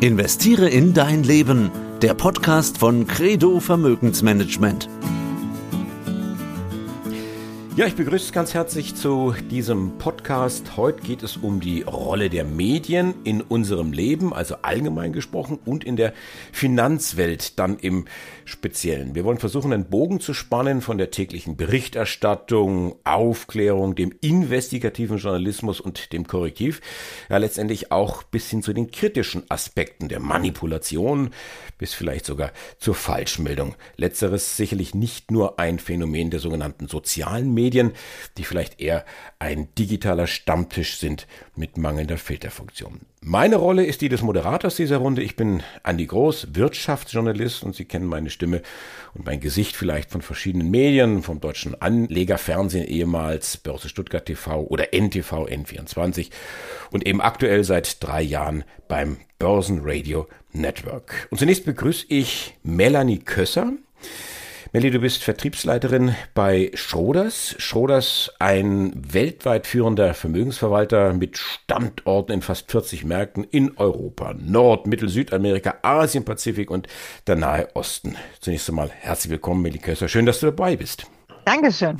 Investiere in dein Leben. Der Podcast von Credo Vermögensmanagement. Ja, ich begrüße ganz herzlich zu diesem Podcast. Heute geht es um die Rolle der Medien in unserem Leben, also allgemein gesprochen, und in der Finanzwelt dann im Speziellen. Wir wollen versuchen, einen Bogen zu spannen von der täglichen Berichterstattung, Aufklärung, dem investigativen Journalismus und dem Korrektiv, ja letztendlich auch bis hin zu den kritischen Aspekten der Manipulation, bis vielleicht sogar zur Falschmeldung. Letzteres sicherlich nicht nur ein Phänomen der sogenannten sozialen Medien, Medien, die vielleicht eher ein digitaler Stammtisch sind mit mangelnder Filterfunktion. Meine Rolle ist die des Moderators dieser Runde. Ich bin Andi Groß, Wirtschaftsjournalist und Sie kennen meine Stimme und mein Gesicht vielleicht von verschiedenen Medien, vom deutschen Anlegerfernsehen ehemals, Börse Stuttgart TV oder NTV N24 und eben aktuell seit drei Jahren beim Börsenradio Network. Und zunächst begrüße ich Melanie Kösser. Melli, du bist Vertriebsleiterin bei Schroders. Schroders, ein weltweit führender Vermögensverwalter mit Standorten in fast 40 Märkten in Europa, Nord-, Mittel-, Südamerika, Asien, Pazifik und der Nahe Osten. Zunächst einmal herzlich willkommen, Melli Kösser. Schön, dass du dabei bist. Dankeschön.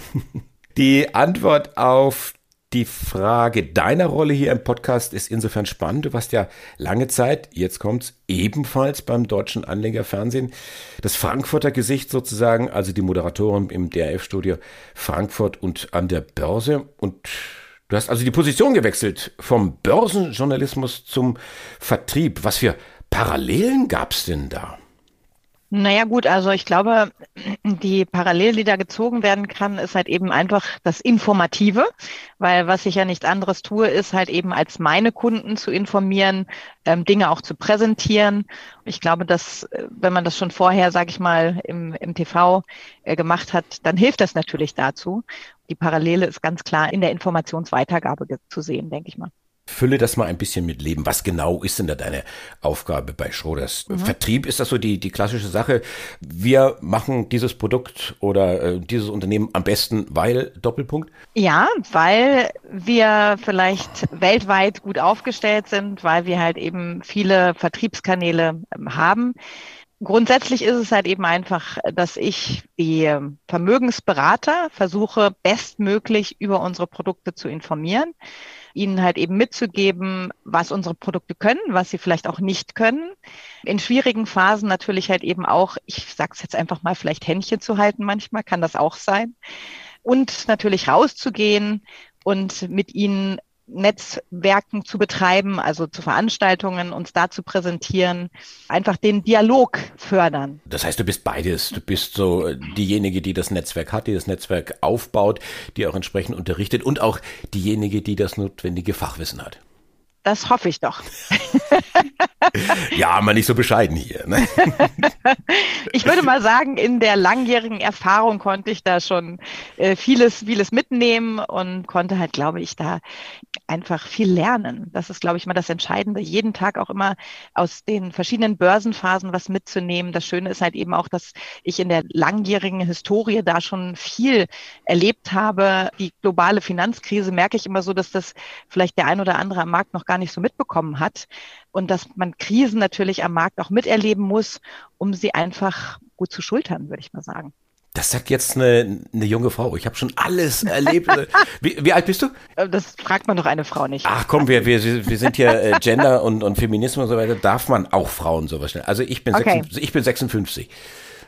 Die Antwort auf die Frage deiner Rolle hier im Podcast ist insofern spannend. Du warst ja lange Zeit, jetzt kommt's, ebenfalls beim deutschen Anlegerfernsehen. Das Frankfurter Gesicht sozusagen, also die Moderatorin im DRF-Studio Frankfurt und an der Börse. Und du hast also die Position gewechselt vom Börsenjournalismus zum Vertrieb. Was für Parallelen gab's denn da? Naja gut, also ich glaube, die Parallele, die da gezogen werden kann, ist halt eben einfach das Informative, weil was ich ja nichts anderes tue, ist halt eben als meine Kunden zu informieren, ähm, Dinge auch zu präsentieren. Ich glaube, dass äh, wenn man das schon vorher, sage ich mal, im, im TV äh, gemacht hat, dann hilft das natürlich dazu. Die Parallele ist ganz klar in der Informationsweitergabe zu sehen, denke ich mal. Fülle das mal ein bisschen mit Leben. Was genau ist denn da deine Aufgabe bei Schroders? Mhm. Vertrieb ist das so die, die klassische Sache. Wir machen dieses Produkt oder äh, dieses Unternehmen am besten, weil Doppelpunkt? Ja, weil wir vielleicht weltweit gut aufgestellt sind, weil wir halt eben viele Vertriebskanäle ähm, haben. Grundsätzlich ist es halt eben einfach, dass ich die Vermögensberater versuche, bestmöglich über unsere Produkte zu informieren ihnen halt eben mitzugeben, was unsere Produkte können, was sie vielleicht auch nicht können. In schwierigen Phasen natürlich halt eben auch, ich sage es jetzt einfach mal, vielleicht Händchen zu halten manchmal, kann das auch sein. Und natürlich rauszugehen und mit ihnen Netzwerken zu betreiben, also zu Veranstaltungen, uns da zu präsentieren, einfach den Dialog fördern. Das heißt, du bist beides. Du bist so diejenige, die das Netzwerk hat, die das Netzwerk aufbaut, die auch entsprechend unterrichtet und auch diejenige, die das notwendige Fachwissen hat. Das hoffe ich doch. ja, mal nicht so bescheiden hier. Ne? ich würde mal sagen, in der langjährigen Erfahrung konnte ich da schon äh, vieles, vieles mitnehmen und konnte halt, glaube ich, da einfach viel lernen. Das ist, glaube ich, mal das Entscheidende, jeden Tag auch immer aus den verschiedenen Börsenphasen was mitzunehmen. Das Schöne ist halt eben auch, dass ich in der langjährigen Historie da schon viel erlebt habe. Die globale Finanzkrise merke ich immer so, dass das vielleicht der ein oder andere am Markt noch gar nicht so mitbekommen hat und dass man Krisen natürlich am Markt auch miterleben muss, um sie einfach gut zu schultern, würde ich mal sagen. Das sagt jetzt eine, eine junge Frau. Ich habe schon alles erlebt. wie, wie, alt bist du? Äh, das fragt man doch eine Frau nicht. Ach komm, wir, wir, wir sind hier äh, Gender und, und Feminismus und so weiter. Darf man auch Frauen sowas stellen? Also ich bin, okay. 56, ich bin 56.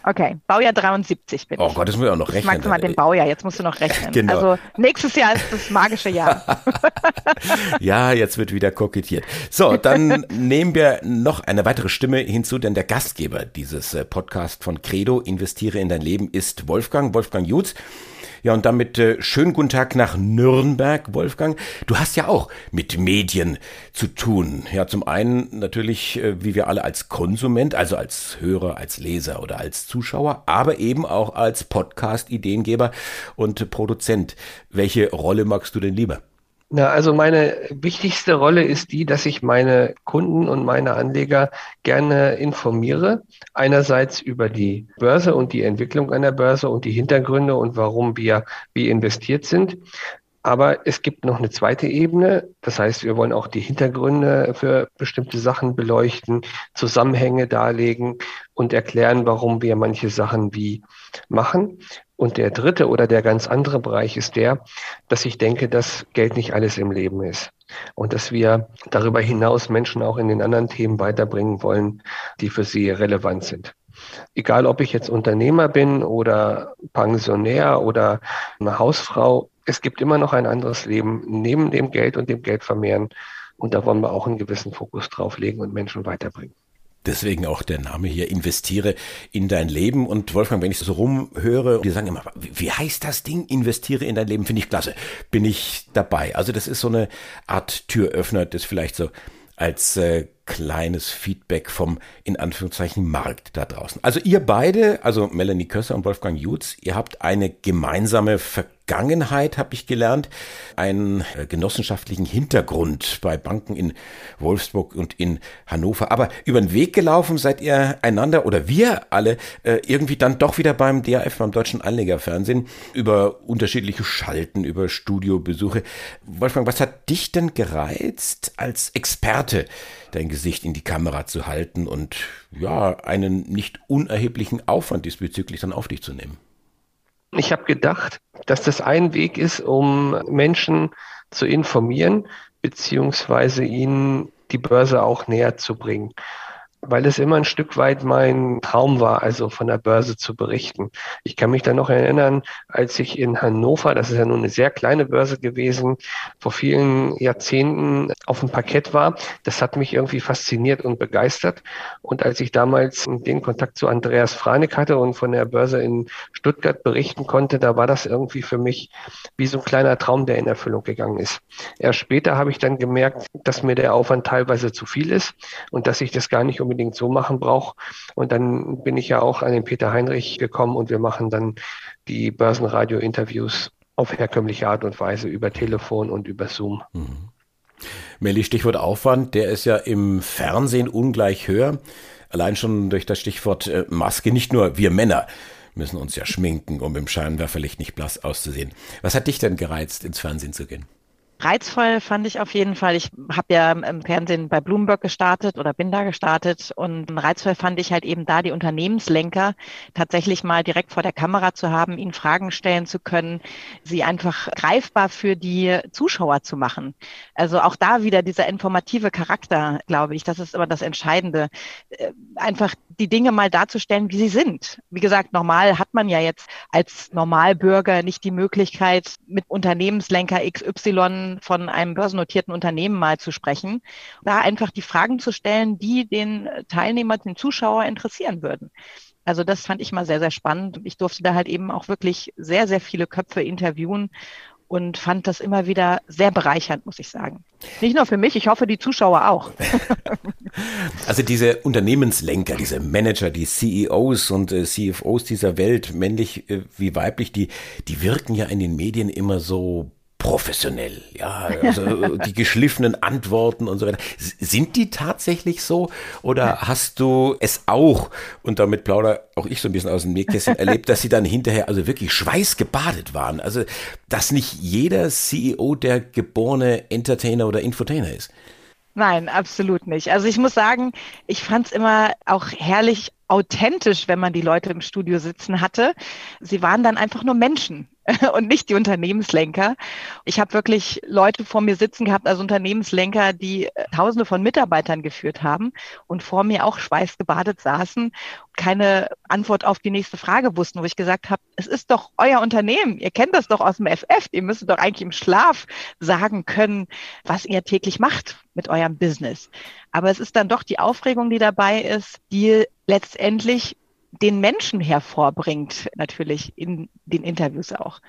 Okay, Baujahr 73 bin oh ich. Oh Gott, das muss ich auch noch rechnen. Ich mag mal den Baujahr, jetzt musst du noch rechnen. genau. Also nächstes Jahr ist das magische Jahr. ja, jetzt wird wieder kokettiert. So, dann nehmen wir noch eine weitere Stimme hinzu, denn der Gastgeber dieses äh, Podcast von Credo, Investiere in dein Leben, ist Wolfgang, Wolfgang Jutz. Ja, und damit äh, schönen guten Tag nach Nürnberg, Wolfgang. Du hast ja auch mit Medien zu tun. Ja, zum einen natürlich, äh, wie wir alle als Konsument, also als Hörer, als Leser oder als Zuschauer, aber eben auch als Podcast-Ideengeber und Produzent. Welche Rolle magst du denn lieber? Na, also meine wichtigste Rolle ist die, dass ich meine Kunden und meine Anleger gerne informiere. Einerseits über die Börse und die Entwicklung einer Börse und die Hintergründe und warum wir wie investiert sind. Aber es gibt noch eine zweite Ebene. Das heißt, wir wollen auch die Hintergründe für bestimmte Sachen beleuchten, Zusammenhänge darlegen und erklären, warum wir manche Sachen wie machen. Und der dritte oder der ganz andere Bereich ist der, dass ich denke, dass Geld nicht alles im Leben ist. Und dass wir darüber hinaus Menschen auch in den anderen Themen weiterbringen wollen, die für sie relevant sind. Egal, ob ich jetzt Unternehmer bin oder Pensionär oder eine Hausfrau, es gibt immer noch ein anderes Leben neben dem Geld und dem Geldvermehren. Und da wollen wir auch einen gewissen Fokus drauf legen und Menschen weiterbringen. Deswegen auch der Name hier, investiere in dein Leben. Und Wolfgang, wenn ich so rumhöre, die sagen immer, wie heißt das Ding? Investiere in dein Leben, finde ich klasse. Bin ich dabei. Also das ist so eine Art Türöffner, das vielleicht so als äh, kleines Feedback vom, in Anführungszeichen, Markt da draußen. Also ihr beide, also Melanie Kösser und Wolfgang Jutz, ihr habt eine gemeinsame Vergangenheit, habe ich gelernt, einen äh, genossenschaftlichen Hintergrund bei Banken in Wolfsburg und in Hannover. Aber über den Weg gelaufen seid ihr einander oder wir alle äh, irgendwie dann doch wieder beim DAF, beim Deutschen Anlegerfernsehen, über unterschiedliche Schalten, über Studiobesuche. Wolfgang, was hat dich denn gereizt als Experte? Dein Gesicht in die Kamera zu halten und ja, einen nicht unerheblichen Aufwand diesbezüglich dann auf dich zu nehmen? Ich habe gedacht, dass das ein Weg ist, um Menschen zu informieren, beziehungsweise ihnen die Börse auch näher zu bringen weil es immer ein Stück weit mein Traum war, also von der Börse zu berichten. Ich kann mich da noch erinnern, als ich in Hannover, das ist ja nun eine sehr kleine Börse gewesen, vor vielen Jahrzehnten auf dem Parkett war. Das hat mich irgendwie fasziniert und begeistert. Und als ich damals den Kontakt zu Andreas Franek hatte und von der Börse in Stuttgart berichten konnte, da war das irgendwie für mich wie so ein kleiner Traum, der in Erfüllung gegangen ist. Erst später habe ich dann gemerkt, dass mir der Aufwand teilweise zu viel ist und dass ich das gar nicht um unbedingt so machen brauche. Und dann bin ich ja auch an den Peter Heinrich gekommen und wir machen dann die Börsenradio-Interviews auf herkömmliche Art und Weise über Telefon und über Zoom. Mhm. Melli, Stichwort Aufwand, der ist ja im Fernsehen ungleich höher. Allein schon durch das Stichwort äh, Maske, nicht nur wir Männer müssen uns ja schminken, um im Scheinwerferlicht nicht blass auszusehen. Was hat dich denn gereizt, ins Fernsehen zu gehen? Reizvoll fand ich auf jeden Fall. Ich habe ja im Fernsehen bei Bloomberg gestartet oder bin da gestartet und reizvoll fand ich halt eben da die Unternehmenslenker tatsächlich mal direkt vor der Kamera zu haben, ihnen Fragen stellen zu können, sie einfach greifbar für die Zuschauer zu machen. Also auch da wieder dieser informative Charakter, glaube ich, das ist immer das Entscheidende. Äh, einfach die Dinge mal darzustellen, wie sie sind. Wie gesagt, normal hat man ja jetzt als Normalbürger nicht die Möglichkeit, mit Unternehmenslenker XY von einem börsennotierten Unternehmen mal zu sprechen, da einfach die Fragen zu stellen, die den Teilnehmer, den Zuschauer interessieren würden. Also das fand ich mal sehr, sehr spannend. Ich durfte da halt eben auch wirklich sehr, sehr viele Köpfe interviewen und fand das immer wieder sehr bereichernd, muss ich sagen. Nicht nur für mich, ich hoffe, die Zuschauer auch. also diese Unternehmenslenker, diese Manager, die CEOs und äh, CFOs dieser Welt, männlich äh, wie weiblich, die, die wirken ja in den Medien immer so professionell, ja, also die geschliffenen Antworten und so weiter. Sind die tatsächlich so oder hast du es auch, und damit plauder auch ich so ein bisschen aus dem Nähkästchen, erlebt, dass sie dann hinterher also wirklich schweißgebadet waren? Also, dass nicht jeder CEO der geborene Entertainer oder Infotainer ist. Nein, absolut nicht. Also ich muss sagen, ich fand es immer auch herrlich authentisch, wenn man die Leute im Studio sitzen hatte. Sie waren dann einfach nur Menschen. und nicht die Unternehmenslenker. Ich habe wirklich Leute vor mir sitzen gehabt, also Unternehmenslenker, die äh, Tausende von Mitarbeitern geführt haben und vor mir auch schweißgebadet saßen, keine Antwort auf die nächste Frage wussten, wo ich gesagt habe, es ist doch euer Unternehmen, ihr kennt das doch aus dem FF, ihr müsst doch eigentlich im Schlaf sagen können, was ihr täglich macht mit eurem Business. Aber es ist dann doch die Aufregung, die dabei ist, die letztendlich den Menschen hervorbringt, natürlich in den Interviews auch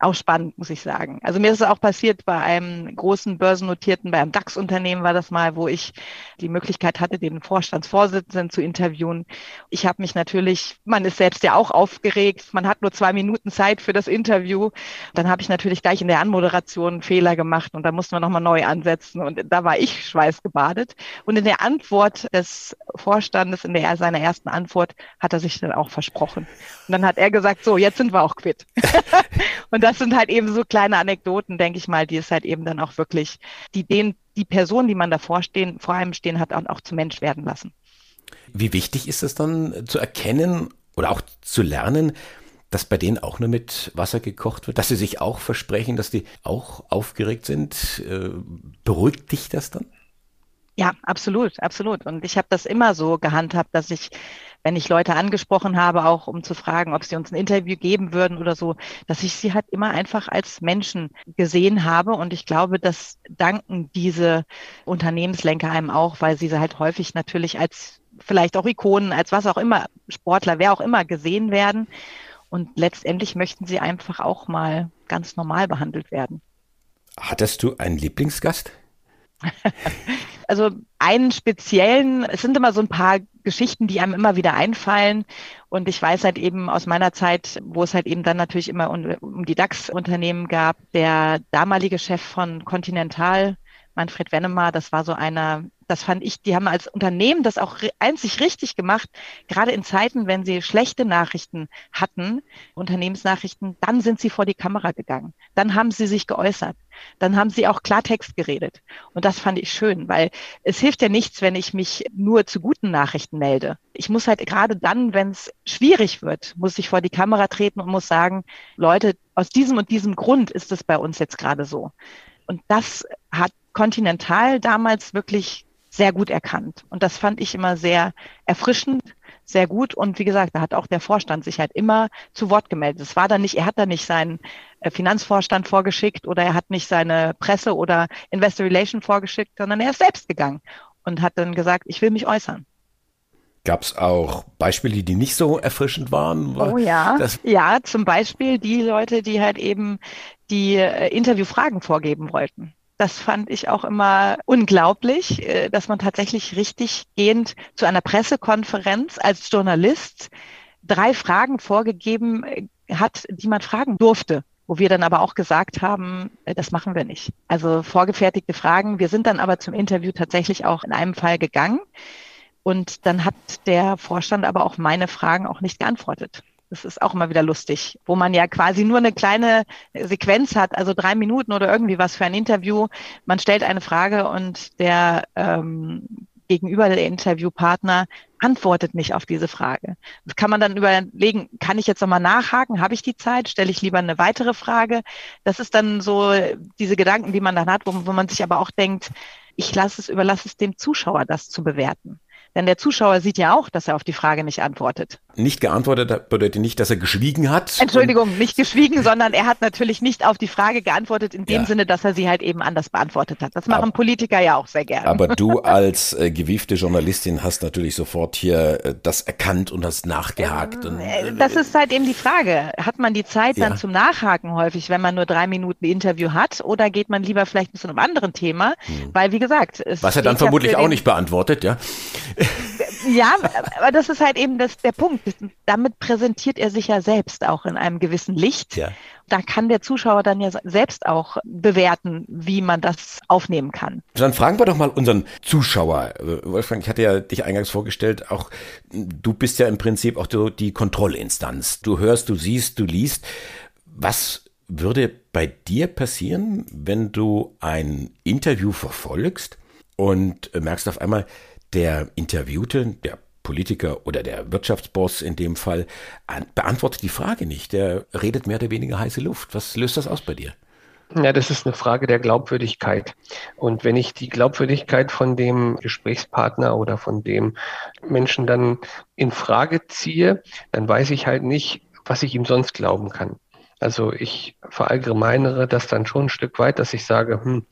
auch spannend, muss ich sagen. Also mir ist es auch passiert bei einem großen börsennotierten, bei einem DAX-Unternehmen war das mal, wo ich die Möglichkeit hatte, den Vorstandsvorsitzenden zu interviewen. Ich habe mich natürlich, man ist selbst ja auch aufgeregt, man hat nur zwei Minuten Zeit für das Interview. Dann habe ich natürlich gleich in der Anmoderation einen Fehler gemacht und da mussten wir nochmal neu ansetzen und da war ich schweißgebadet. Und in der Antwort des Vorstandes, in der seiner ersten Antwort, hat er sich dann auch versprochen. Und dann hat er gesagt, so, jetzt sind wir auch quitt. und das sind halt eben so kleine Anekdoten, denke ich mal, die es halt eben dann auch wirklich, die den, die Person, die man davor stehen, vor einem stehen hat, auch, auch zu Mensch werden lassen. Wie wichtig ist es dann zu erkennen oder auch zu lernen, dass bei denen auch nur mit Wasser gekocht wird, dass sie sich auch versprechen, dass die auch aufgeregt sind? Äh, beruhigt dich das dann? Ja, absolut, absolut. Und ich habe das immer so gehandhabt, dass ich, wenn ich Leute angesprochen habe, auch um zu fragen, ob sie uns ein Interview geben würden oder so, dass ich sie halt immer einfach als Menschen gesehen habe. Und ich glaube, das danken diese Unternehmenslenker einem auch, weil sie halt häufig natürlich als vielleicht auch Ikonen, als was auch immer, Sportler, wer auch immer gesehen werden. Und letztendlich möchten sie einfach auch mal ganz normal behandelt werden. Hattest du einen Lieblingsgast? also einen speziellen, es sind immer so ein paar Geschichten, die einem immer wieder einfallen. Und ich weiß halt eben aus meiner Zeit, wo es halt eben dann natürlich immer um, um die DAX-Unternehmen gab, der damalige Chef von Continental, Manfred Wennemar, das war so einer, das fand ich, die haben als Unternehmen das auch einzig richtig gemacht, gerade in Zeiten, wenn sie schlechte Nachrichten hatten, Unternehmensnachrichten, dann sind sie vor die Kamera gegangen. Dann haben sie sich geäußert. Dann haben sie auch Klartext geredet. Und das fand ich schön, weil es hilft ja nichts, wenn ich mich nur zu guten Nachrichten melde. Ich muss halt gerade dann, wenn es schwierig wird, muss ich vor die Kamera treten und muss sagen, Leute, aus diesem und diesem Grund ist es bei uns jetzt gerade so. Und das hat Continental damals wirklich sehr gut erkannt. Und das fand ich immer sehr erfrischend, sehr gut. Und wie gesagt, da hat auch der Vorstand sich halt immer zu Wort gemeldet. Es war da nicht, er hat da nicht seinen äh, Finanzvorstand vorgeschickt oder er hat nicht seine Presse oder Investor Relation vorgeschickt, sondern er ist selbst gegangen und hat dann gesagt, ich will mich äußern. Gab es auch Beispiele, die nicht so erfrischend waren? Oh ja, ja, zum Beispiel die Leute, die halt eben die äh, Interviewfragen vorgeben wollten. Das fand ich auch immer unglaublich, äh, dass man tatsächlich richtig gehend zu einer Pressekonferenz als Journalist drei Fragen vorgegeben äh, hat, die man fragen durfte wo wir dann aber auch gesagt haben, äh, das machen wir nicht. Also vorgefertigte Fragen. Wir sind dann aber zum Interview tatsächlich auch in einem Fall gegangen. Und dann hat der Vorstand aber auch meine Fragen auch nicht geantwortet. Das ist auch immer wieder lustig, wo man ja quasi nur eine kleine Sequenz hat, also drei Minuten oder irgendwie was für ein Interview. Man stellt eine Frage und der ähm, gegenüber der Interviewpartner antwortet nicht auf diese Frage. Das kann man dann überlegen, kann ich jetzt nochmal nachhaken? Habe ich die Zeit? Stelle ich lieber eine weitere Frage? Das ist dann so diese Gedanken, die man dann hat, wo, wo man sich aber auch denkt, ich lasse es, überlasse es dem Zuschauer, das zu bewerten. Denn der Zuschauer sieht ja auch, dass er auf die Frage nicht antwortet. Nicht geantwortet bedeutet nicht, dass er geschwiegen hat. Entschuldigung, nicht geschwiegen, sondern er hat natürlich nicht auf die Frage geantwortet in dem ja. Sinne, dass er sie halt eben anders beantwortet hat. Das machen aber, Politiker ja auch sehr gerne. Aber du als äh, gewiefte Journalistin hast natürlich sofort hier äh, das erkannt und hast nachgehakt. Und, äh, äh, das ist halt eben die Frage. Hat man die Zeit ja. dann zum Nachhaken häufig, wenn man nur drei Minuten Interview hat, oder geht man lieber vielleicht zu einem anderen Thema? Hm. Weil, wie gesagt, es was er dann vermutlich auch nicht beantwortet, ja. Ja, aber das ist halt eben das, der Punkt. Damit präsentiert er sich ja selbst auch in einem gewissen Licht. Ja. Da kann der Zuschauer dann ja selbst auch bewerten, wie man das aufnehmen kann. Dann fragen wir doch mal unseren Zuschauer. Wolfgang, ich hatte ja dich eingangs vorgestellt, auch du bist ja im Prinzip auch die Kontrollinstanz. Du hörst, du siehst, du liest. Was würde bei dir passieren, wenn du ein Interview verfolgst und merkst auf einmal, der Interviewte, der Politiker oder der Wirtschaftsboss in dem Fall, beantwortet die Frage nicht. Der redet mehr oder weniger heiße Luft. Was löst das aus bei dir? Ja, das ist eine Frage der Glaubwürdigkeit. Und wenn ich die Glaubwürdigkeit von dem Gesprächspartner oder von dem Menschen dann in Frage ziehe, dann weiß ich halt nicht, was ich ihm sonst glauben kann. Also ich verallgemeinere das dann schon ein Stück weit, dass ich sage, hm,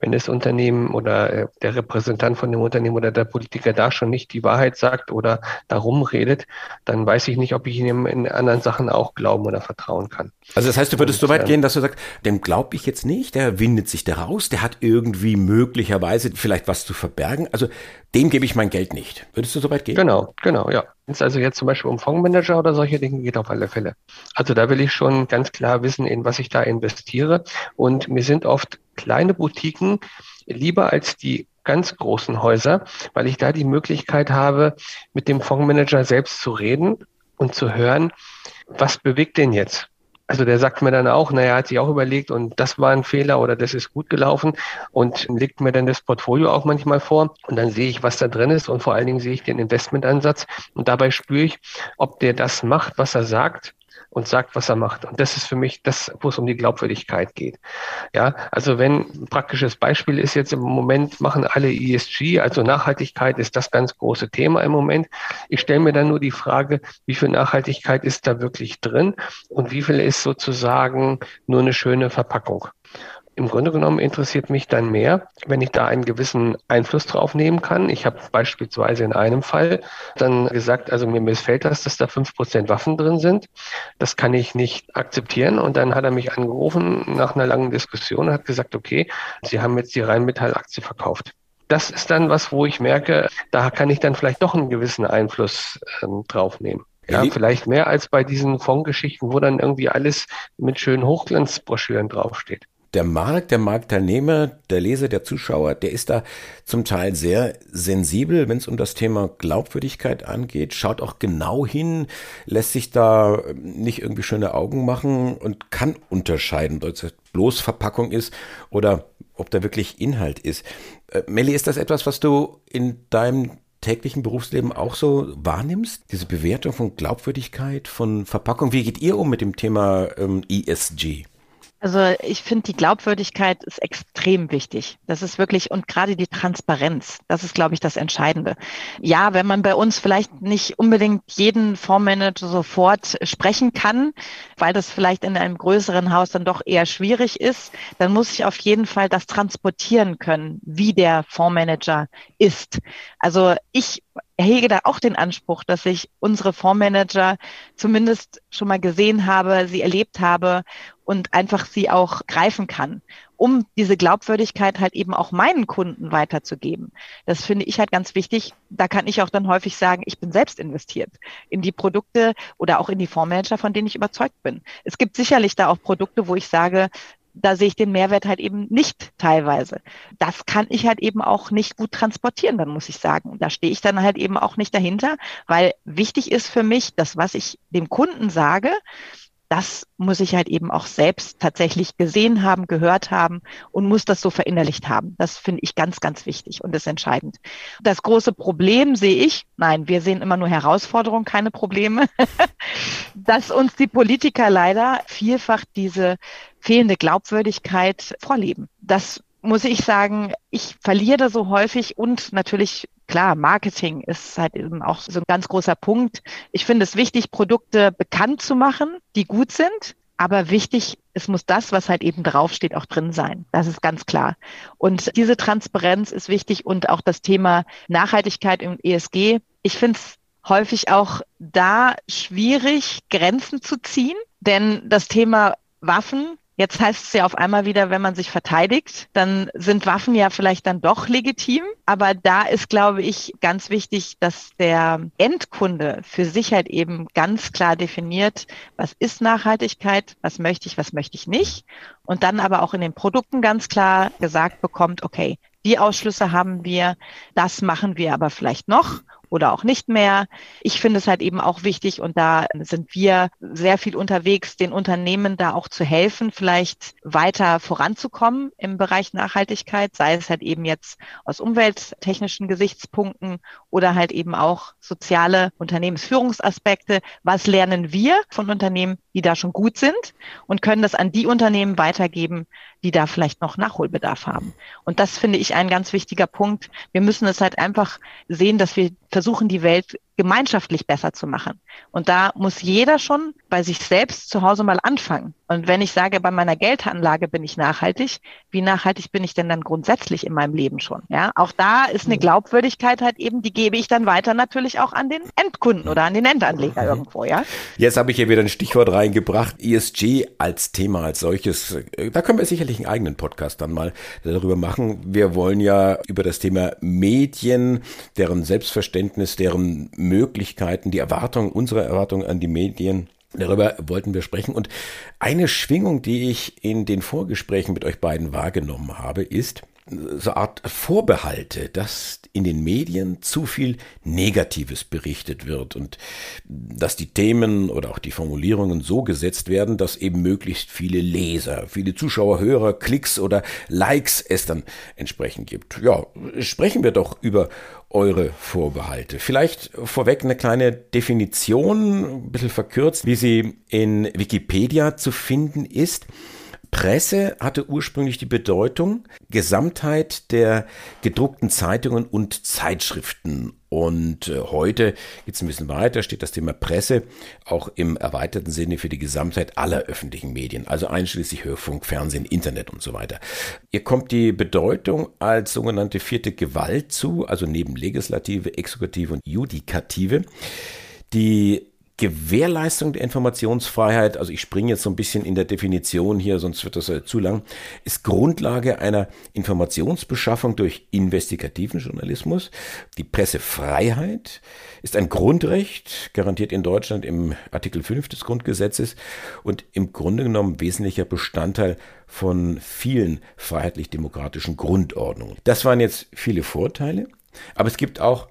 wenn das Unternehmen oder äh, der Repräsentant von dem Unternehmen oder der Politiker da schon nicht die Wahrheit sagt oder darum redet, dann weiß ich nicht, ob ich ihm in anderen Sachen auch glauben oder vertrauen kann. Also das heißt, du würdest Und, so weit gehen, dass du sagst, dem glaube ich jetzt nicht, der windet sich da raus, der hat irgendwie möglicherweise vielleicht was zu verbergen. Also dem gebe ich mein Geld nicht. Würdest du so weit gehen? Genau, genau, ja. Wenn es also jetzt zum Beispiel um Fondsmanager oder solche Dinge geht, auf alle Fälle. Also da will ich schon ganz klar wissen, in was ich da investiere. Und mir sind oft kleine Boutiquen lieber als die ganz großen Häuser, weil ich da die Möglichkeit habe, mit dem Fondsmanager selbst zu reden und zu hören, was bewegt den jetzt? Also der sagt mir dann auch, naja, hat sich auch überlegt und das war ein Fehler oder das ist gut gelaufen und legt mir dann das Portfolio auch manchmal vor und dann sehe ich, was da drin ist und vor allen Dingen sehe ich den Investmentansatz und dabei spüre ich, ob der das macht, was er sagt und sagt, was er macht. Und das ist für mich das, wo es um die Glaubwürdigkeit geht. Ja, also wenn ein praktisches Beispiel ist jetzt im Moment machen alle ESG, also Nachhaltigkeit ist das ganz große Thema im Moment. Ich stelle mir dann nur die Frage, wie viel Nachhaltigkeit ist da wirklich drin und wie viel ist sozusagen nur eine schöne Verpackung. Im Grunde genommen interessiert mich dann mehr, wenn ich da einen gewissen Einfluss drauf nehmen kann. Ich habe beispielsweise in einem Fall dann gesagt, also mir missfällt das, dass da fünf Prozent Waffen drin sind. Das kann ich nicht akzeptieren. Und dann hat er mich angerufen nach einer langen Diskussion und hat gesagt, okay, Sie haben jetzt die Rheinmetall-Aktie verkauft das ist dann was, wo ich merke, da kann ich dann vielleicht doch einen gewissen Einfluss ähm, drauf nehmen. Ja, vielleicht mehr als bei diesen Fondsgeschichten, wo dann irgendwie alles mit schönen Hochglanzbroschüren draufsteht der Markt, der Marktteilnehmer, der Leser, der Zuschauer, der ist da zum Teil sehr sensibel, wenn es um das Thema Glaubwürdigkeit angeht, schaut auch genau hin, lässt sich da nicht irgendwie schöne Augen machen und kann unterscheiden, ob es bloß Verpackung ist oder ob da wirklich Inhalt ist. Äh, Melli, ist das etwas, was du in deinem täglichen Berufsleben auch so wahrnimmst? Diese Bewertung von Glaubwürdigkeit, von Verpackung. Wie geht ihr um mit dem Thema ähm, ESG? Also ich finde, die Glaubwürdigkeit ist extrem wichtig. Das ist wirklich, und gerade die Transparenz, das ist, glaube ich, das Entscheidende. Ja, wenn man bei uns vielleicht nicht unbedingt jeden Fondsmanager sofort sprechen kann, weil das vielleicht in einem größeren Haus dann doch eher schwierig ist, dann muss ich auf jeden Fall das transportieren können, wie der Fondsmanager ist. Also ich hege da auch den Anspruch, dass ich unsere Fondsmanager zumindest schon mal gesehen habe, sie erlebt habe und einfach sie auch greifen kann, um diese Glaubwürdigkeit halt eben auch meinen Kunden weiterzugeben. Das finde ich halt ganz wichtig. Da kann ich auch dann häufig sagen, ich bin selbst investiert in die Produkte oder auch in die Fondsmanager, von denen ich überzeugt bin. Es gibt sicherlich da auch Produkte, wo ich sage, da sehe ich den Mehrwert halt eben nicht teilweise. Das kann ich halt eben auch nicht gut transportieren, dann muss ich sagen. Da stehe ich dann halt eben auch nicht dahinter, weil wichtig ist für mich, dass was ich dem Kunden sage, das muss ich halt eben auch selbst tatsächlich gesehen haben, gehört haben und muss das so verinnerlicht haben. Das finde ich ganz, ganz wichtig und ist entscheidend. Das große Problem sehe ich, nein, wir sehen immer nur Herausforderungen, keine Probleme, dass uns die Politiker leider vielfach diese fehlende Glaubwürdigkeit vorleben. Das muss ich sagen, ich verliere so häufig und natürlich klar, Marketing ist halt eben auch so ein ganz großer Punkt. Ich finde es wichtig, Produkte bekannt zu machen, die gut sind. Aber wichtig, es muss das, was halt eben draufsteht, auch drin sein. Das ist ganz klar. Und diese Transparenz ist wichtig und auch das Thema Nachhaltigkeit im ESG. Ich finde es häufig auch da schwierig, Grenzen zu ziehen, denn das Thema Waffen Jetzt heißt es ja auf einmal wieder, wenn man sich verteidigt, dann sind Waffen ja vielleicht dann doch legitim. Aber da ist, glaube ich, ganz wichtig, dass der Endkunde für sich halt eben ganz klar definiert, was ist Nachhaltigkeit, was möchte ich, was möchte ich nicht. Und dann aber auch in den Produkten ganz klar gesagt bekommt, okay, die Ausschlüsse haben wir, das machen wir aber vielleicht noch oder auch nicht mehr. Ich finde es halt eben auch wichtig und da sind wir sehr viel unterwegs, den Unternehmen da auch zu helfen, vielleicht weiter voranzukommen im Bereich Nachhaltigkeit, sei es halt eben jetzt aus umwelttechnischen Gesichtspunkten oder halt eben auch soziale Unternehmensführungsaspekte. Was lernen wir von Unternehmen, die da schon gut sind und können das an die Unternehmen weitergeben, die da vielleicht noch Nachholbedarf haben. Und das finde ich ein ganz wichtiger Punkt. Wir müssen es halt einfach sehen, dass wir versuchen, die Welt gemeinschaftlich besser zu machen. Und da muss jeder schon bei sich selbst zu Hause mal anfangen. Und wenn ich sage, bei meiner Geldanlage bin ich nachhaltig, wie nachhaltig bin ich denn dann grundsätzlich in meinem Leben schon? Ja, auch da ist eine Glaubwürdigkeit halt eben, die gebe ich dann weiter natürlich auch an den Endkunden oder an den Endanleger irgendwo, ja. Jetzt habe ich hier wieder ein Stichwort reingebracht. ESG als Thema, als solches. Da können wir sicherlich einen eigenen Podcast dann mal darüber machen. Wir wollen ja über das Thema Medien, deren Selbstverständnis, deren Möglichkeiten, die Erwartungen, unsere Erwartungen an die Medien Darüber wollten wir sprechen. Und eine Schwingung, die ich in den Vorgesprächen mit euch beiden wahrgenommen habe, ist, so Art Vorbehalte, dass in den Medien zu viel Negatives berichtet wird und dass die Themen oder auch die Formulierungen so gesetzt werden, dass eben möglichst viele Leser, viele Zuschauer, Hörer, Klicks oder Likes es dann entsprechend gibt. Ja, sprechen wir doch über eure Vorbehalte. Vielleicht vorweg eine kleine Definition, ein bisschen verkürzt, wie sie in Wikipedia zu finden ist. Presse hatte ursprünglich die Bedeutung Gesamtheit der gedruckten Zeitungen und Zeitschriften. Und äh, heute geht es ein bisschen weiter, steht das Thema Presse auch im erweiterten Sinne für die Gesamtheit aller öffentlichen Medien, also einschließlich Hörfunk, Fernsehen, Internet und so weiter. Ihr kommt die Bedeutung als sogenannte vierte Gewalt zu, also neben Legislative, Exekutive und Judikative. Die Gewährleistung der Informationsfreiheit, also ich springe jetzt so ein bisschen in der Definition hier, sonst wird das äh, zu lang, ist Grundlage einer Informationsbeschaffung durch investigativen Journalismus. Die Pressefreiheit ist ein Grundrecht, garantiert in Deutschland im Artikel 5 des Grundgesetzes und im Grunde genommen wesentlicher Bestandteil von vielen freiheitlich-demokratischen Grundordnungen. Das waren jetzt viele Vorteile, aber es gibt auch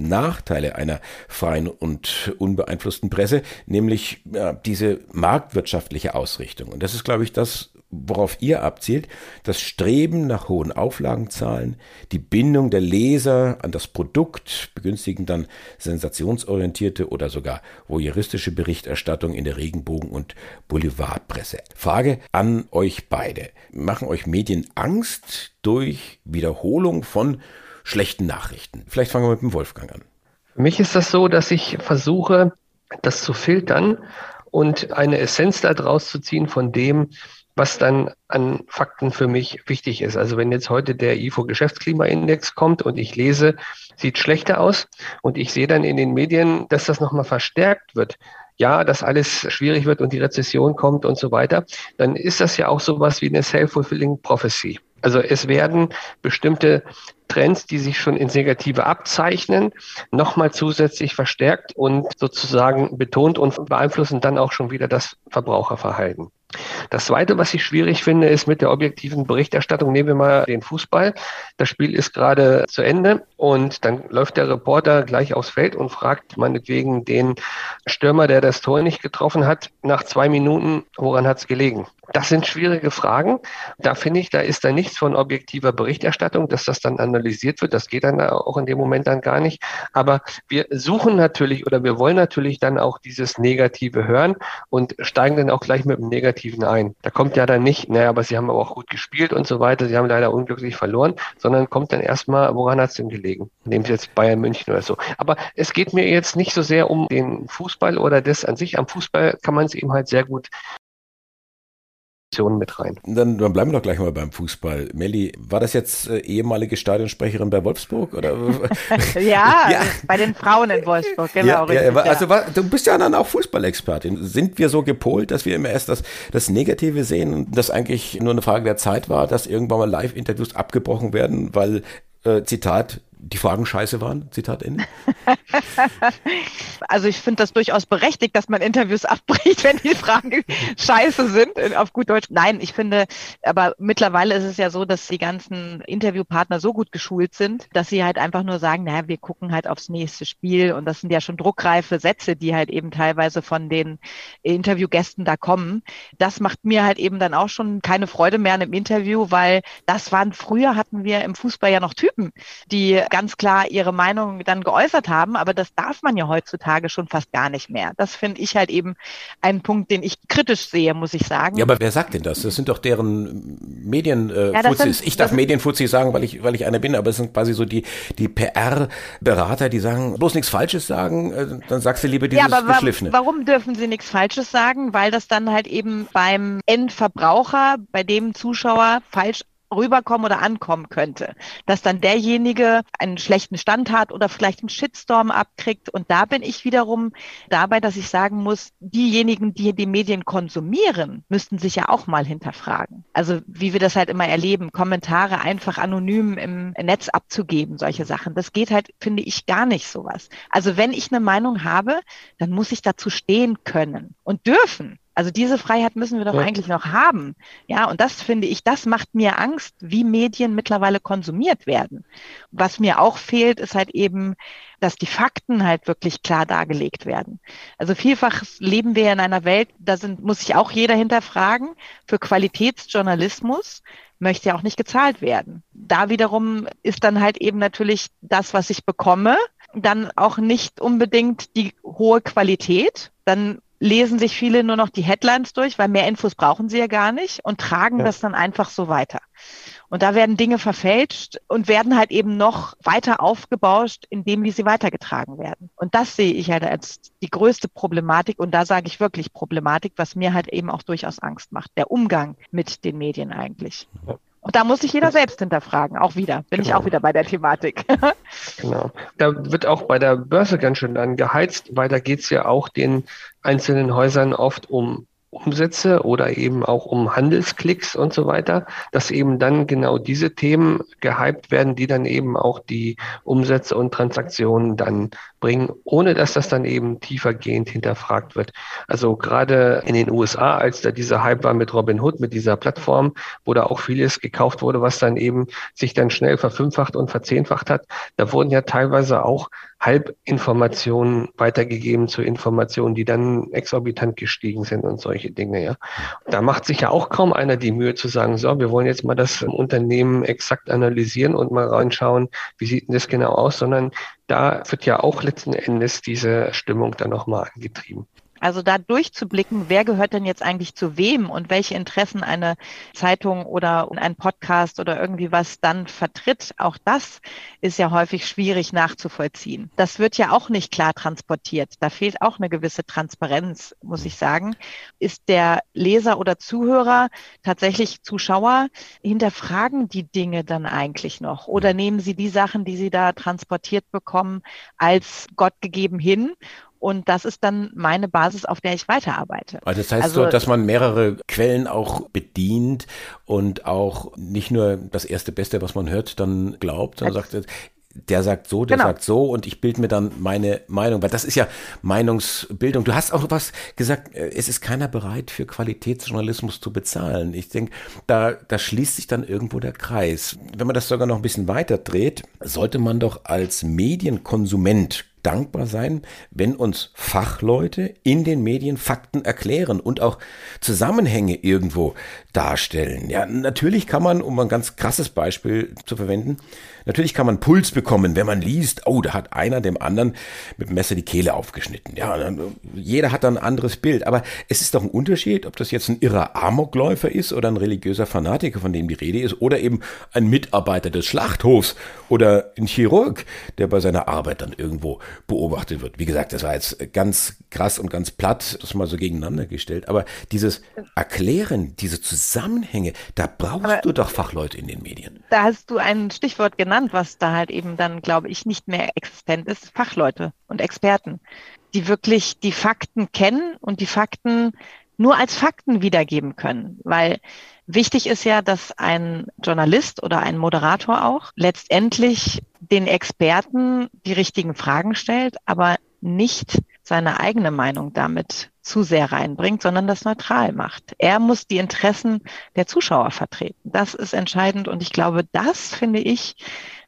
Nachteile einer freien und unbeeinflussten Presse, nämlich ja, diese marktwirtschaftliche Ausrichtung. Und das ist, glaube ich, das, worauf ihr abzielt, das Streben nach hohen Auflagenzahlen, die Bindung der Leser an das Produkt, begünstigen dann sensationsorientierte oder sogar voyeuristische Berichterstattung in der Regenbogen- und Boulevardpresse. Frage an euch beide. Machen euch Medien Angst durch Wiederholung von schlechten Nachrichten. Vielleicht fangen wir mit dem Wolfgang an. Für mich ist das so, dass ich versuche, das zu filtern und eine Essenz daraus zu ziehen von dem, was dann an Fakten für mich wichtig ist. Also wenn jetzt heute der IFO Geschäftsklimaindex kommt und ich lese, sieht schlechter aus und ich sehe dann in den Medien, dass das nochmal verstärkt wird, ja, dass alles schwierig wird und die Rezession kommt und so weiter, dann ist das ja auch sowas wie eine self-fulfilling prophecy. Also es werden bestimmte Trends, die sich schon ins Negative abzeichnen, nochmal zusätzlich verstärkt und sozusagen betont und beeinflussen dann auch schon wieder das Verbraucherverhalten. Das Zweite, was ich schwierig finde, ist mit der objektiven Berichterstattung. Nehmen wir mal den Fußball. Das Spiel ist gerade zu Ende und dann läuft der Reporter gleich aufs Feld und fragt meinetwegen den Stürmer, der das Tor nicht getroffen hat, nach zwei Minuten, woran hat es gelegen? Das sind schwierige Fragen. Da finde ich, da ist da nichts von objektiver Berichterstattung, dass das dann analysiert wird. Das geht dann auch in dem Moment dann gar nicht. Aber wir suchen natürlich oder wir wollen natürlich dann auch dieses Negative hören und steigen dann auch gleich mit dem Negativen ein. Da kommt ja dann nicht, naja, aber sie haben aber auch gut gespielt und so weiter. Sie haben leider unglücklich verloren, sondern kommt dann erstmal, woran hat es denn gelegen? Nehmen Sie jetzt Bayern München oder so. Aber es geht mir jetzt nicht so sehr um den Fußball oder das an sich. Am Fußball kann man es eben halt sehr gut mit rein. Dann, dann, bleiben wir doch gleich mal beim Fußball. Melli, war das jetzt äh, ehemalige Stadionsprecherin bei Wolfsburg? Oder? ja, ja, bei den Frauen in Wolfsburg, genau. Ja, richtig, ja, also war, du bist ja dann auch Fußballexpertin. Sind wir so gepolt, dass wir immer erst das, das Negative sehen und das eigentlich nur eine Frage der Zeit war, dass irgendwann mal Live-Interviews abgebrochen werden, weil, äh, Zitat, die Fragen scheiße waren? Zitat Ende. also ich finde das durchaus berechtigt, dass man Interviews abbricht, wenn die Fragen scheiße sind, auf gut Deutsch. Nein, ich finde, aber mittlerweile ist es ja so, dass die ganzen Interviewpartner so gut geschult sind, dass sie halt einfach nur sagen, naja, wir gucken halt aufs nächste Spiel und das sind ja schon druckreife Sätze, die halt eben teilweise von den Interviewgästen da kommen. Das macht mir halt eben dann auch schon keine Freude mehr an einem Interview, weil das waren, früher hatten wir im Fußball ja noch Typen, die ganz klar ihre Meinung dann geäußert haben, aber das darf man ja heutzutage schon fast gar nicht mehr. Das finde ich halt eben ein Punkt, den ich kritisch sehe, muss ich sagen. Ja, aber wer sagt denn das? Das sind doch deren Medienfuzis. Äh, ja, ich darf Medienfuzis sagen, weil ich, weil ich einer bin, aber es sind quasi so die, die PR-Berater, die sagen, bloß nichts Falsches sagen, äh, dann sagst du lieber dieses ja, aber Geschliffene. Warum dürfen sie nichts Falsches sagen? Weil das dann halt eben beim Endverbraucher, bei dem Zuschauer falsch rüberkommen oder ankommen könnte, dass dann derjenige einen schlechten Stand hat oder vielleicht einen Shitstorm abkriegt. Und da bin ich wiederum dabei, dass ich sagen muss, diejenigen, die die Medien konsumieren, müssten sich ja auch mal hinterfragen. Also wie wir das halt immer erleben, Kommentare einfach anonym im Netz abzugeben, solche Sachen. Das geht halt, finde ich, gar nicht sowas. Also wenn ich eine Meinung habe, dann muss ich dazu stehen können und dürfen. Also diese Freiheit müssen wir doch ja. eigentlich noch haben. Ja, und das finde ich, das macht mir Angst, wie Medien mittlerweile konsumiert werden. Was mir auch fehlt, ist halt eben, dass die Fakten halt wirklich klar dargelegt werden. Also vielfach leben wir in einer Welt, da sind, muss sich auch jeder hinterfragen, für Qualitätsjournalismus möchte ja auch nicht gezahlt werden. Da wiederum ist dann halt eben natürlich das, was ich bekomme, dann auch nicht unbedingt die hohe Qualität. Dann lesen sich viele nur noch die Headlines durch, weil mehr Infos brauchen sie ja gar nicht und tragen ja. das dann einfach so weiter. Und da werden Dinge verfälscht und werden halt eben noch weiter aufgebauscht, indem wie sie weitergetragen werden. Und das sehe ich halt als die größte Problematik. Und da sage ich wirklich Problematik, was mir halt eben auch durchaus Angst macht. Der Umgang mit den Medien eigentlich. Ja. Und da muss sich jeder selbst hinterfragen, auch wieder. Bin genau. ich auch wieder bei der Thematik. genau. Da wird auch bei der Börse ganz schön dann geheizt, weil da geht es ja auch den einzelnen Häusern oft um Umsätze oder eben auch um Handelsklicks und so weiter, dass eben dann genau diese Themen gehypt werden, die dann eben auch die Umsätze und Transaktionen dann bringen, ohne dass das dann eben tiefergehend hinterfragt wird. Also gerade in den USA, als da dieser Hype war mit Robin Hood, mit dieser Plattform, wo da auch vieles gekauft wurde, was dann eben sich dann schnell verfünffacht und verzehnfacht hat, da wurden ja teilweise auch Halbinformationen weitergegeben zu Informationen, die dann exorbitant gestiegen sind und solche Dinge, ja. Da macht sich ja auch kaum einer die Mühe zu sagen, so, wir wollen jetzt mal das Unternehmen exakt analysieren und mal reinschauen, wie sieht denn das genau aus, sondern da wird ja auch letzten Endes diese Stimmung dann nochmal angetrieben. Also da durchzublicken, wer gehört denn jetzt eigentlich zu wem und welche Interessen eine Zeitung oder ein Podcast oder irgendwie was dann vertritt, auch das ist ja häufig schwierig nachzuvollziehen. Das wird ja auch nicht klar transportiert. Da fehlt auch eine gewisse Transparenz, muss ich sagen. Ist der Leser oder Zuhörer tatsächlich Zuschauer? Hinterfragen die Dinge dann eigentlich noch oder nehmen sie die Sachen, die sie da transportiert bekommen, als Gott gegeben hin und das ist dann meine Basis, auf der ich weiterarbeite. Also das heißt also, so, dass man mehrere Quellen auch bedient und auch nicht nur das erste Beste, was man hört, dann glaubt, sondern sagt, der sagt so, der genau. sagt so und ich bilde mir dann meine Meinung, weil das ist ja Meinungsbildung. Du hast auch was gesagt, äh, es ist keiner bereit für Qualitätsjournalismus zu bezahlen. Ich denke, da, da schließt sich dann irgendwo der Kreis. Wenn man das sogar noch ein bisschen weiter dreht, sollte man doch als Medienkonsument dankbar sein, wenn uns Fachleute in den Medien Fakten erklären und auch Zusammenhänge irgendwo darstellen. Ja, natürlich kann man, um ein ganz krasses Beispiel zu verwenden, natürlich kann man Puls bekommen, wenn man liest, oh, da hat einer dem anderen mit dem Messer die Kehle aufgeschnitten. Ja, jeder hat dann ein anderes Bild. Aber es ist doch ein Unterschied, ob das jetzt ein irrer Amokläufer ist oder ein religiöser Fanatiker, von dem die Rede ist, oder eben ein Mitarbeiter des Schlachthofs oder ein Chirurg, der bei seiner Arbeit dann irgendwo beobachtet wird. Wie gesagt, das war jetzt ganz krass und ganz platt, das mal so gegeneinander gestellt. Aber dieses Erklären, diese Zusammenhänge, da brauchst Aber du doch Fachleute in den Medien. Da hast du ein Stichwort genannt, was da halt eben dann, glaube ich, nicht mehr existent ist. Fachleute und Experten, die wirklich die Fakten kennen und die Fakten nur als Fakten wiedergeben können, weil Wichtig ist ja, dass ein Journalist oder ein Moderator auch letztendlich den Experten die richtigen Fragen stellt, aber nicht seine eigene Meinung damit zu sehr reinbringt, sondern das neutral macht. Er muss die Interessen der Zuschauer vertreten. Das ist entscheidend und ich glaube, das finde ich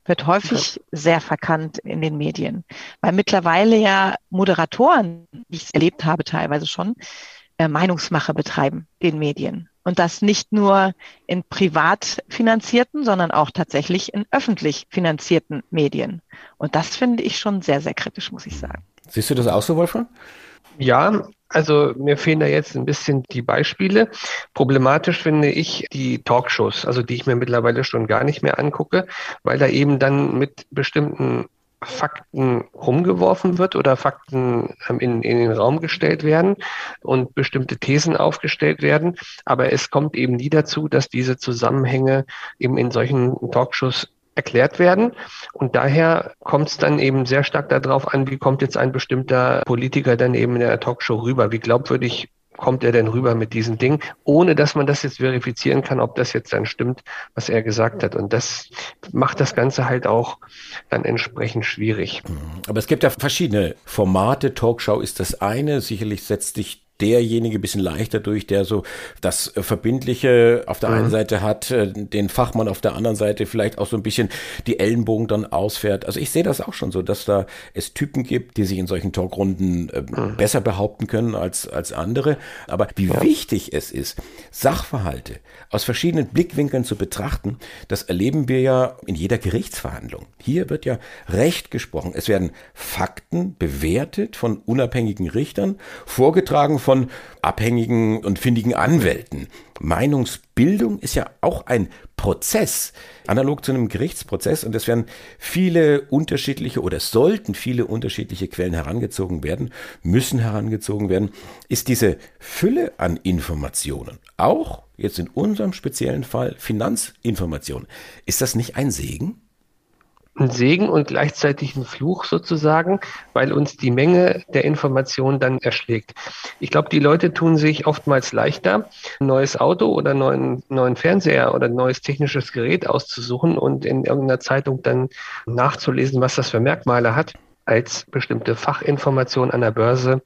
wird häufig sehr verkannt in den Medien, weil mittlerweile ja Moderatoren, wie ich es erlebt habe teilweise schon, äh, Meinungsmache betreiben den Medien. Und das nicht nur in privat finanzierten, sondern auch tatsächlich in öffentlich finanzierten Medien. Und das finde ich schon sehr, sehr kritisch, muss ich sagen. Siehst du das auch so, Wolfgang? Ja, also mir fehlen da jetzt ein bisschen die Beispiele. Problematisch finde ich die Talkshows, also die ich mir mittlerweile schon gar nicht mehr angucke, weil da eben dann mit bestimmten Fakten rumgeworfen wird oder Fakten ähm, in, in den Raum gestellt werden und bestimmte Thesen aufgestellt werden. Aber es kommt eben nie dazu, dass diese Zusammenhänge eben in solchen Talkshows erklärt werden. Und daher kommt es dann eben sehr stark darauf an, wie kommt jetzt ein bestimmter Politiker dann eben in der Talkshow rüber, wie glaubwürdig kommt er denn rüber mit diesen Dingen, ohne dass man das jetzt verifizieren kann, ob das jetzt dann stimmt, was er gesagt hat. Und das macht das Ganze halt auch dann entsprechend schwierig. Aber es gibt ja verschiedene Formate. Talkshow ist das eine. Sicherlich setzt sich derjenige ein bisschen leichter durch, der so das Verbindliche auf der mhm. einen Seite hat, äh, den Fachmann auf der anderen Seite vielleicht auch so ein bisschen die Ellenbogen dann ausfährt. Also ich sehe das auch schon so, dass da es Typen gibt, die sich in solchen Talkrunden äh, mhm. besser behaupten können als, als andere. Aber wie ja. wichtig es ist, Sachverhalte aus verschiedenen Blickwinkeln zu betrachten, das erleben wir ja in jeder Gerichtsverhandlung. Hier wird ja Recht gesprochen. Es werden Fakten bewertet von unabhängigen Richtern, vorgetragen von abhängigen und findigen Anwälten. Meinungsbildung ist ja auch ein Prozess, analog zu einem Gerichtsprozess. Und es werden viele unterschiedliche oder sollten viele unterschiedliche Quellen herangezogen werden, müssen herangezogen werden. Ist diese Fülle an Informationen, auch jetzt in unserem speziellen Fall Finanzinformationen, ist das nicht ein Segen? Ein Segen und gleichzeitig ein Fluch sozusagen, weil uns die Menge der Informationen dann erschlägt. Ich glaube, die Leute tun sich oftmals leichter, ein neues Auto oder neuen neuen Fernseher oder ein neues technisches Gerät auszusuchen und in irgendeiner Zeitung dann nachzulesen, was das für Merkmale hat, als bestimmte Fachinformationen an der Börse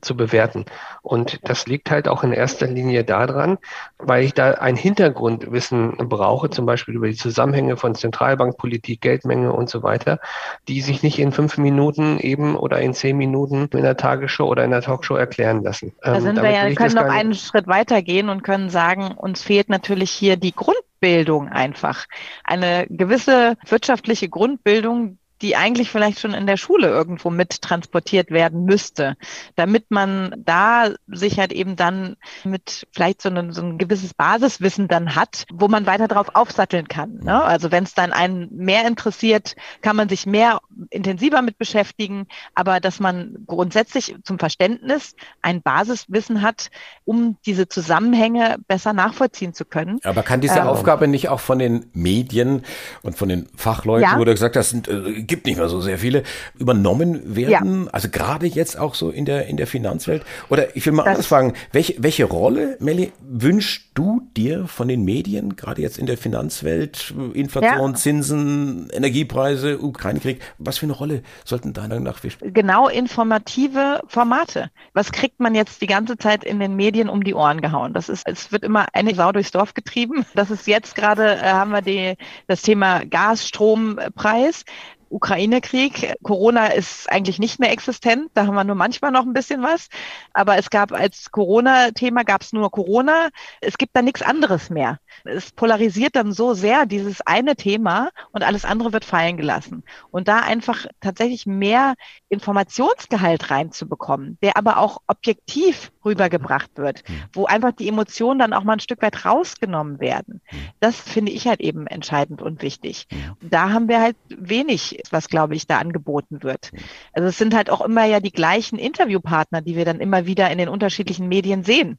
zu bewerten. Und das liegt halt auch in erster Linie daran, weil ich da ein Hintergrundwissen brauche, zum Beispiel über die Zusammenhänge von Zentralbankpolitik, Geldmenge und so weiter, die sich nicht in fünf Minuten eben oder in zehn Minuten in der Tagesschau oder in der Talkshow erklären lassen. Da ähm, sind wir ja, können noch einen Schritt weitergehen und können sagen, uns fehlt natürlich hier die Grundbildung einfach. Eine gewisse wirtschaftliche Grundbildung, die eigentlich vielleicht schon in der Schule irgendwo mit transportiert werden müsste, damit man da sich halt eben dann mit vielleicht so, ein, so ein gewisses Basiswissen dann hat, wo man weiter drauf aufsatteln kann. Ne? Also wenn es dann einen mehr interessiert, kann man sich mehr intensiver mit beschäftigen, aber dass man grundsätzlich zum Verständnis ein Basiswissen hat, um diese Zusammenhänge besser nachvollziehen zu können. Aber kann diese ähm, Aufgabe nicht auch von den Medien und von den Fachleuten, ja. wo du gesagt hast, sind, äh, gibt nicht mehr so sehr viele, übernommen werden? Ja. Also gerade jetzt auch so in der, in der Finanzwelt? Oder ich will mal das anders fragen, welche, welche Rolle, Melli, wünschst du dir von den Medien, gerade jetzt in der Finanzwelt, Inflation, ja. Zinsen, Energiepreise, Ukraine-Krieg, was für eine Rolle sollten deiner Meinung nach wir spielen? Genau informative Formate. Was kriegt man jetzt die ganze Zeit in den Medien um die Ohren gehauen? Das ist, es wird immer eine Sau durchs Dorf getrieben. Das ist jetzt gerade, äh, haben wir die, das Thema Gas, Strompreis. Ukraine-Krieg. Corona ist eigentlich nicht mehr existent. Da haben wir nur manchmal noch ein bisschen was. Aber es gab als Corona-Thema gab es nur Corona. Es gibt da nichts anderes mehr. Es polarisiert dann so sehr dieses eine Thema und alles andere wird fallen gelassen. Und da einfach tatsächlich mehr Informationsgehalt reinzubekommen, der aber auch objektiv rübergebracht wird, hm. wo einfach die Emotionen dann auch mal ein Stück weit rausgenommen werden. Hm. Das finde ich halt eben entscheidend und wichtig. Und da haben wir halt wenig, was glaube ich da angeboten wird. Hm. Also es sind halt auch immer ja die gleichen Interviewpartner, die wir dann immer wieder in den unterschiedlichen Medien sehen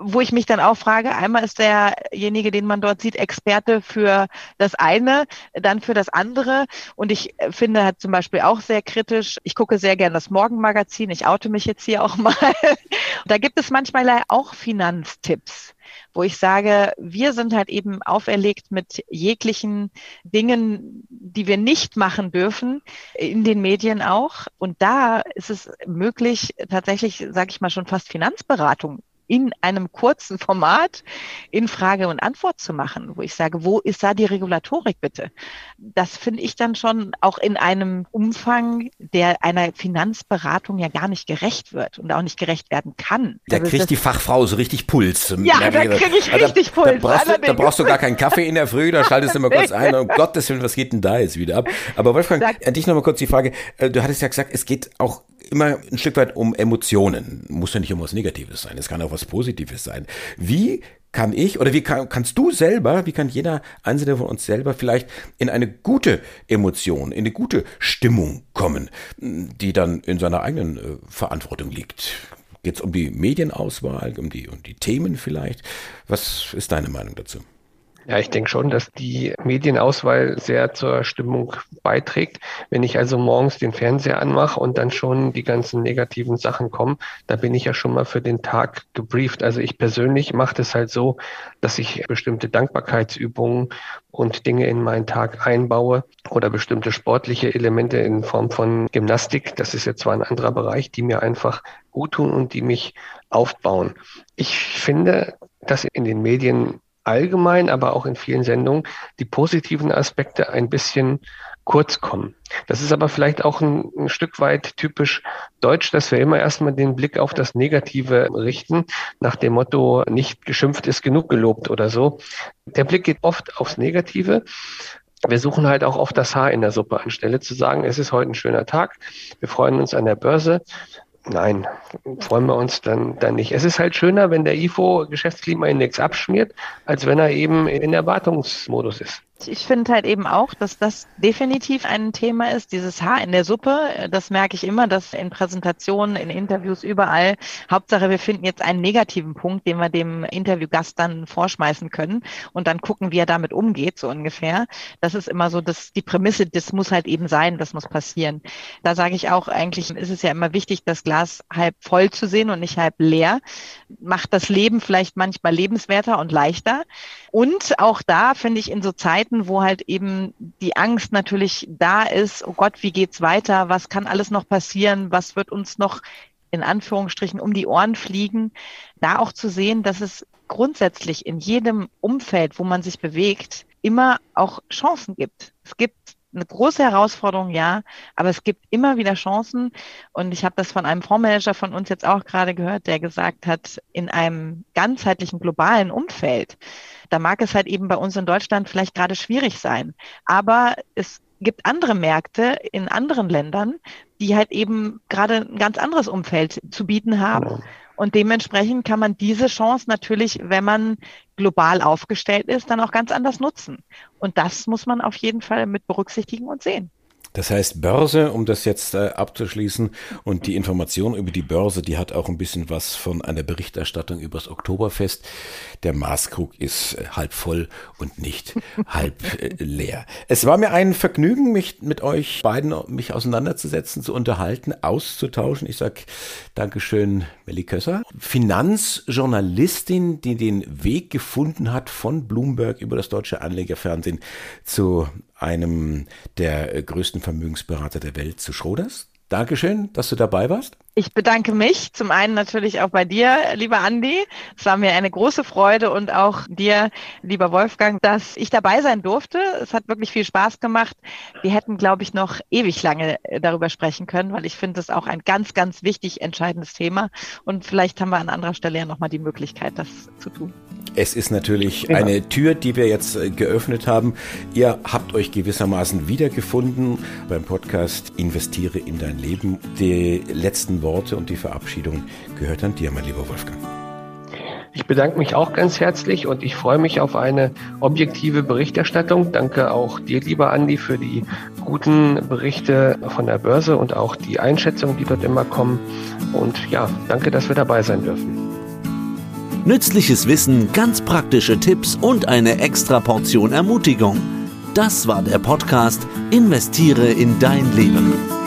wo ich mich dann auch frage, einmal ist derjenige, den man dort sieht, Experte für das eine, dann für das andere. Und ich finde halt zum Beispiel auch sehr kritisch, ich gucke sehr gern das Morgenmagazin, ich oute mich jetzt hier auch mal. da gibt es manchmal auch Finanztipps wo ich sage, wir sind halt eben auferlegt mit jeglichen Dingen, die wir nicht machen dürfen, in den Medien auch. Und da ist es möglich, tatsächlich, sage ich mal, schon fast Finanzberatung in einem kurzen Format in Frage und Antwort zu machen, wo ich sage, wo ist da die Regulatorik bitte? Das finde ich dann schon auch in einem Umfang, der einer Finanzberatung ja gar nicht gerecht wird und auch nicht gerecht werden kann. Da also kriegt die Fachfrau so richtig Puls. Ja, da kriege ich richtig da, Puls. Da brauchst, du, da brauchst, du, gar keinen Kaffee in der Früh, da schaltest du mal kurz ein. Um Gottes Willen, was geht denn da jetzt wieder ab? Aber Wolfgang, an dich nochmal kurz die Frage. Äh, du hattest ja gesagt, es geht auch immer ein Stück weit um Emotionen. Muss ja nicht um was Negatives sein, es kann auch was Positives sein. Wie kann ich oder wie kann, kannst du selber, wie kann jeder Einzelne von uns selber vielleicht in eine gute Emotion, in eine gute Stimmung kommen, die dann in seiner eigenen äh, Verantwortung liegt? Geht es um die Medienauswahl, um die, um die Themen vielleicht? Was ist deine Meinung dazu? Ja, ich denke schon, dass die Medienauswahl sehr zur Stimmung beiträgt. Wenn ich also morgens den Fernseher anmache und dann schon die ganzen negativen Sachen kommen, da bin ich ja schon mal für den Tag gebrieft. Also ich persönlich mache das halt so, dass ich bestimmte Dankbarkeitsübungen und Dinge in meinen Tag einbaue oder bestimmte sportliche Elemente in Form von Gymnastik. Das ist jetzt zwar ein anderer Bereich, die mir einfach gut tun und die mich aufbauen. Ich finde, dass in den Medien allgemein, aber auch in vielen Sendungen die positiven Aspekte ein bisschen kurz kommen. Das ist aber vielleicht auch ein, ein, Stück weit typisch deutsch, dass wir immer erstmal den Blick auf das Negative richten, nach dem Motto, nicht geschimpft ist genug gelobt oder so. Der Blick geht oft aufs Negative. Wir suchen halt auch oft das Haar in der Suppe, anstelle zu sagen, es ist heute ein schöner Tag, wir freuen uns an der Börse, Nein, freuen wir uns dann, dann nicht. Es ist halt schöner, wenn der IFO Geschäftsklimaindex abschmiert, als wenn er eben in Erwartungsmodus ist. Ich finde halt eben auch, dass das definitiv ein Thema ist, dieses Haar in der Suppe. Das merke ich immer, dass in Präsentationen, in Interviews, überall. Hauptsache, wir finden jetzt einen negativen Punkt, den wir dem Interviewgast dann vorschmeißen können und dann gucken, wie er damit umgeht, so ungefähr. Das ist immer so, dass die Prämisse, das muss halt eben sein, das muss passieren. Da sage ich auch, eigentlich ist es ja immer wichtig, das Glas halb voll zu sehen und nicht halb leer. Macht das Leben vielleicht manchmal lebenswerter und leichter. Und auch da finde ich in so Zeiten, wo halt eben die Angst natürlich da ist, oh Gott, wie geht's weiter? Was kann alles noch passieren? Was wird uns noch in Anführungsstrichen um die Ohren fliegen? Da auch zu sehen, dass es grundsätzlich in jedem Umfeld, wo man sich bewegt, immer auch Chancen gibt. Es gibt eine große Herausforderung, ja, aber es gibt immer wieder Chancen. Und ich habe das von einem Fondsmanager von uns jetzt auch gerade gehört, der gesagt hat, in einem ganzheitlichen globalen Umfeld da mag es halt eben bei uns in Deutschland vielleicht gerade schwierig sein. Aber es gibt andere Märkte in anderen Ländern, die halt eben gerade ein ganz anderes Umfeld zu bieten haben. Genau. Und dementsprechend kann man diese Chance natürlich, wenn man global aufgestellt ist, dann auch ganz anders nutzen. Und das muss man auf jeden Fall mit berücksichtigen und sehen. Das heißt Börse, um das jetzt äh, abzuschließen. Und die Information über die Börse, die hat auch ein bisschen was von einer Berichterstattung übers Oktoberfest. Der Maßkrug ist äh, halb voll und nicht halb äh, leer. Es war mir ein Vergnügen, mich mit euch beiden mich auseinanderzusetzen, zu unterhalten, auszutauschen. Ich sag Dankeschön, Melly Kösser. Finanzjournalistin, die den Weg gefunden hat von Bloomberg über das deutsche Anlegerfernsehen zu einem der größten Vermögensberater der Welt, zu Schroders. Dankeschön, dass du dabei warst. Ich bedanke mich zum einen natürlich auch bei dir, lieber Andi. Es war mir eine große Freude und auch dir, lieber Wolfgang, dass ich dabei sein durfte. Es hat wirklich viel Spaß gemacht. Wir hätten, glaube ich, noch ewig lange darüber sprechen können, weil ich finde es auch ein ganz, ganz wichtig entscheidendes Thema. Und vielleicht haben wir an anderer Stelle ja nochmal die Möglichkeit, das zu tun. Es ist natürlich ja. eine Tür, die wir jetzt äh, geöffnet haben. Ihr habt euch gewissermaßen wiedergefunden beim Podcast Investiere in dein Leben. Die letzten Worte und die Verabschiedung gehört an dir, mein lieber Wolfgang. Ich bedanke mich auch ganz herzlich und ich freue mich auf eine objektive Berichterstattung. Danke auch dir, lieber Andi, für die guten Berichte von der Börse und auch die Einschätzungen, die dort immer kommen. Und ja, danke, dass wir dabei sein dürfen. Nützliches Wissen, ganz praktische Tipps und eine extra Portion Ermutigung. Das war der Podcast Investiere in dein Leben.